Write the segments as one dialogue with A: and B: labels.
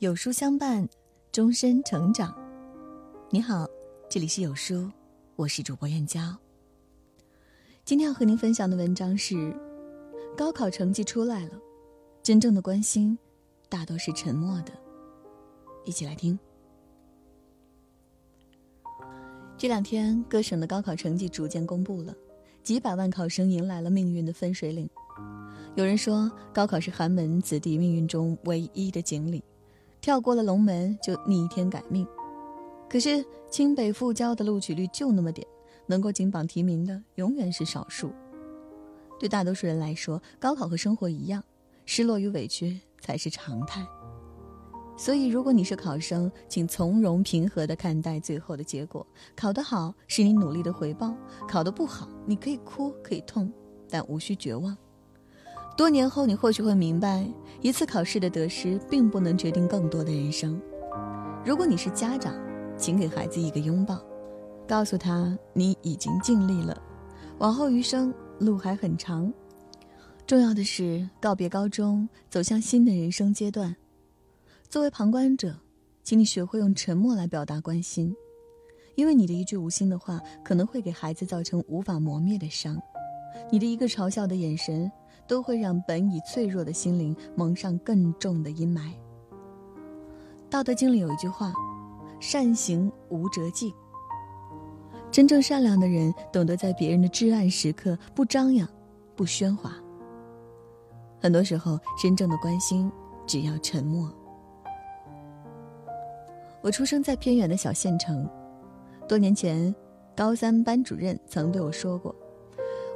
A: 有书相伴，终身成长。你好，这里是有书，我是主播燕娇。今天要和您分享的文章是：高考成绩出来了，真正的关心大多是沉默的。一起来听。这两天，各省的高考成绩逐渐公布了，几百万考生迎来了命运的分水岭。有人说，高考是寒门子弟命运中唯一的锦鲤。跳过了龙门就逆天改命，可是清北复交的录取率就那么点，能够金榜题名的永远是少数。对大多数人来说，高考和生活一样，失落与委屈才是常态。所以，如果你是考生，请从容平和地看待最后的结果。考得好是你努力的回报，考得不好，你可以哭可以痛，但无需绝望。多年后，你或许会明白，一次考试的得失并不能决定更多的人生。如果你是家长，请给孩子一个拥抱，告诉他你已经尽力了，往后余生路还很长。重要的是告别高中，走向新的人生阶段。作为旁观者，请你学会用沉默来表达关心，因为你的一句无心的话，可能会给孩子造成无法磨灭的伤。你的一个嘲笑的眼神。都会让本已脆弱的心灵蒙上更重的阴霾。《道德经》里有一句话：“善行无辙迹。”真正善良的人懂得在别人的至暗时刻不张扬、不喧哗。很多时候，真正的关心只要沉默。我出生在偏远的小县城，多年前，高三班主任曾对我说过。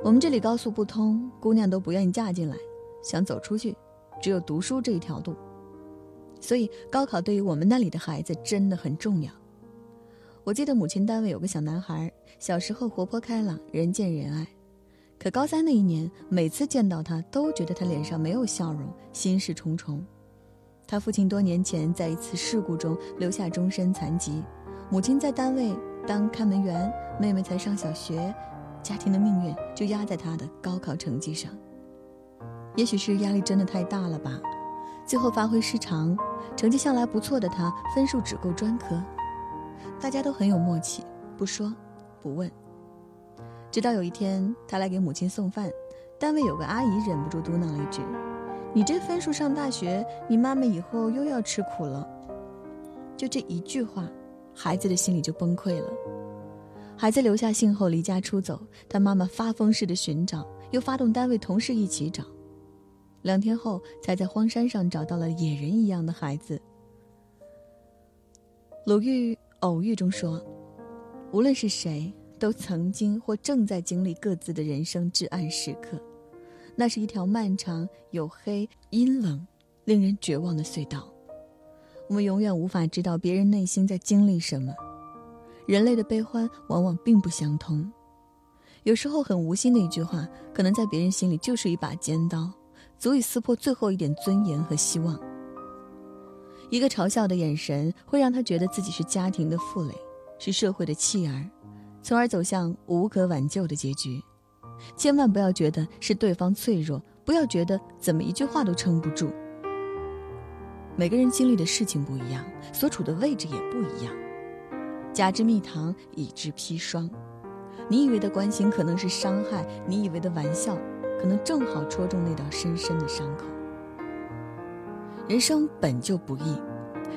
A: 我们这里高速不通，姑娘都不愿意嫁进来，想走出去，只有读书这一条路。所以高考对于我们那里的孩子真的很重要。我记得母亲单位有个小男孩，小时候活泼开朗，人见人爱。可高三那一年，每次见到他，都觉得他脸上没有笑容，心事重重。他父亲多年前在一次事故中留下终身残疾，母亲在单位当看门员，妹妹才上小学。家庭的命运就压在他的高考成绩上。也许是压力真的太大了吧，最后发挥失常，成绩向来不错的他分数只够专科。大家都很有默契，不说，不问。直到有一天，他来给母亲送饭，单位有个阿姨忍不住嘟囔了一句：“你这分数上大学，你妈妈以后又要吃苦了。”就这一句话，孩子的心里就崩溃了。孩子留下信后离家出走，他妈妈发疯似的寻找，又发动单位同事一起找，两天后才在荒山上找到了野人一样的孩子。鲁豫偶遇中说：“无论是谁，都曾经或正在经历各自的人生至暗时刻，那是一条漫长、黝黑、阴冷、令人绝望的隧道。我们永远无法知道别人内心在经历什么。”人类的悲欢往往并不相通，有时候很无心的一句话，可能在别人心里就是一把尖刀，足以撕破最后一点尊严和希望。一个嘲笑的眼神，会让他觉得自己是家庭的负累，是社会的弃儿，从而走向无可挽救的结局。千万不要觉得是对方脆弱，不要觉得怎么一句话都撑不住。每个人经历的事情不一样，所处的位置也不一样。假之蜜糖，以之砒霜。你以为的关心，可能是伤害；你以为的玩笑，可能正好戳中那道深深的伤口。人生本就不易，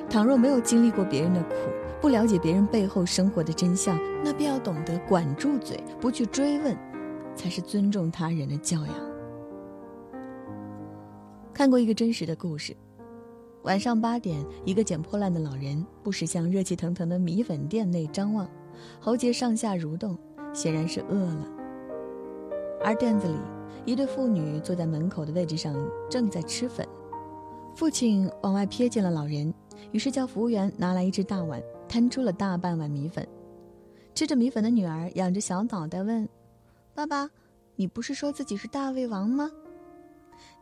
A: 倘若没有经历过别人的苦，不了解别人背后生活的真相，那便要懂得管住嘴，不去追问，才是尊重他人的教养。看过一个真实的故事。晚上八点，一个捡破烂的老人不时向热气腾腾的米粉店内张望，喉结上下蠕动，显然是饿了。而店子里，一对父女坐在门口的位置上，正在吃粉。父亲往外瞥见了老人，于是叫服务员拿来一只大碗，摊出了大半碗米粉。吃着米粉的女儿仰着小脑袋问：“爸爸，你不是说自己是大胃王吗？”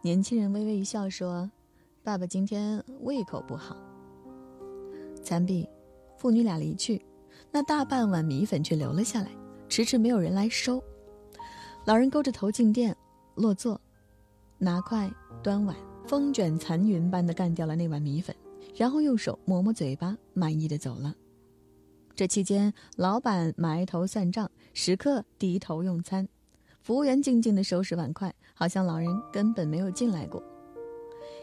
A: 年轻人微微一笑说。爸爸今天胃口不好。残毕，父女俩离去，那大半碗米粉却留了下来，迟迟没有人来收。老人勾着头进店，落座，拿筷端碗，风卷残云般的干掉了那碗米粉，然后用手抹抹嘴巴，满意的走了。这期间，老板埋头算账，食客低头用餐，服务员静静的收拾碗筷，好像老人根本没有进来过。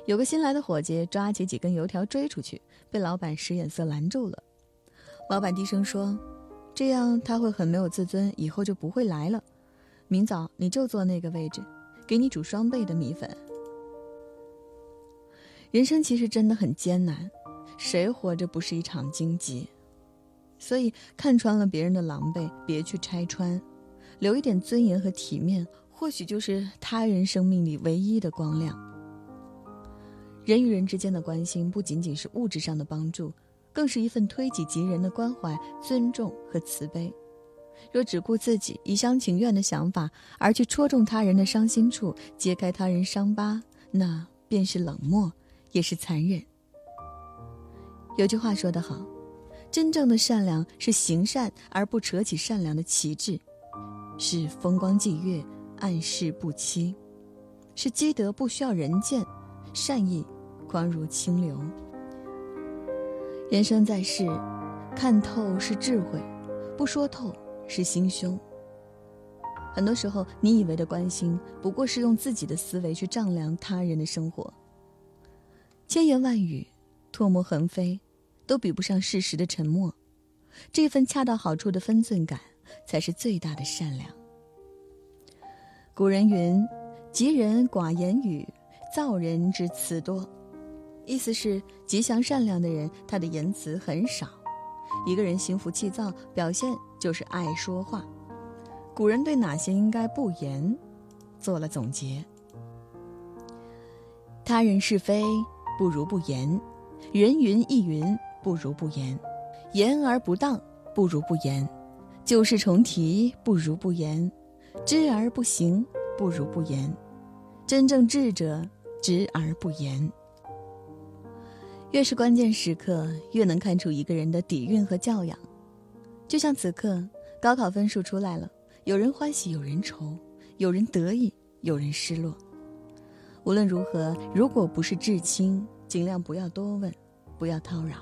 A: 有个新来的伙计抓起几根油条追出去，被老板使眼色拦住了。老板低声说：“这样他会很没有自尊，以后就不会来了。明早你就坐那个位置，给你煮双倍的米粉。”人生其实真的很艰难，谁活着不是一场荆棘？所以看穿了别人的狼狈，别去拆穿，留一点尊严和体面，或许就是他人生命里唯一的光亮。人与人之间的关心，不仅仅是物质上的帮助，更是一份推己及人的关怀、尊重和慈悲。若只顾自己一厢情愿的想法，而去戳中他人的伤心处，揭开他人伤疤，那便是冷漠。也是残忍。有句话说得好，真正的善良是行善而不扯起善良的旗帜，是风光霁月，暗室不欺，是积德不需要人见，善意光如清流。人生在世，看透是智慧，不说透是心胸。很多时候，你以为的关心，不过是用自己的思维去丈量他人的生活。千言万语，唾沫横飞，都比不上事实的沉默。这份恰到好处的分寸感，才是最大的善良。古人云：“吉人寡言语，造人之辞多。”意思是吉祥善良的人，他的言辞很少。一个人心浮气躁，表现就是爱说话。古人对哪些应该不言，做了总结：他人是非。不如不言，人云亦云；不如不言，言而不当；不如不言，旧事重提；不如不言，知而不行；不如不言，真正智者知而不言。越是关键时刻，越能看出一个人的底蕴和教养。就像此刻，高考分数出来了，有人欢喜，有人愁，有人得意，有人失落。无论如何，如果不是至亲，尽量不要多问，不要叨扰。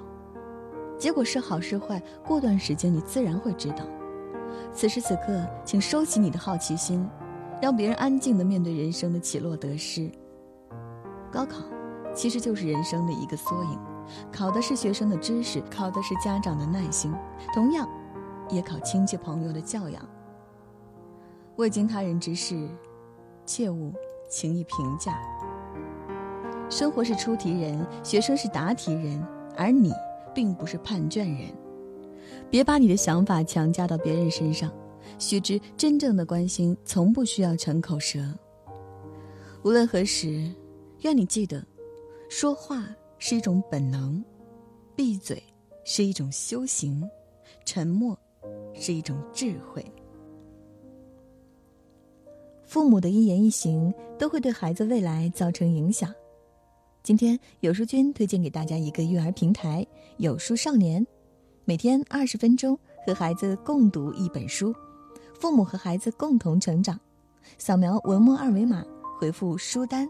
A: 结果是好是坏，过段时间你自然会知道。此时此刻，请收起你的好奇心，让别人安静地面对人生的起落得失。高考其实就是人生的一个缩影，考的是学生的知识，考的是家长的耐心，同样，也考亲戚朋友的教养。未经他人之事，切勿。轻易评价。生活是出题人，学生是答题人，而你并不是判卷人。别把你的想法强加到别人身上。须知，真正的关心从不需要逞口舌。无论何时，愿你记得，说话是一种本能，闭嘴是一种修行，沉默是一种智慧。父母的一言一行都会对孩子未来造成影响。今天有书君推荐给大家一个育儿平台——有书少年，每天二十分钟和孩子共读一本书，父母和孩子共同成长。扫描文末二维码，回复“书单”，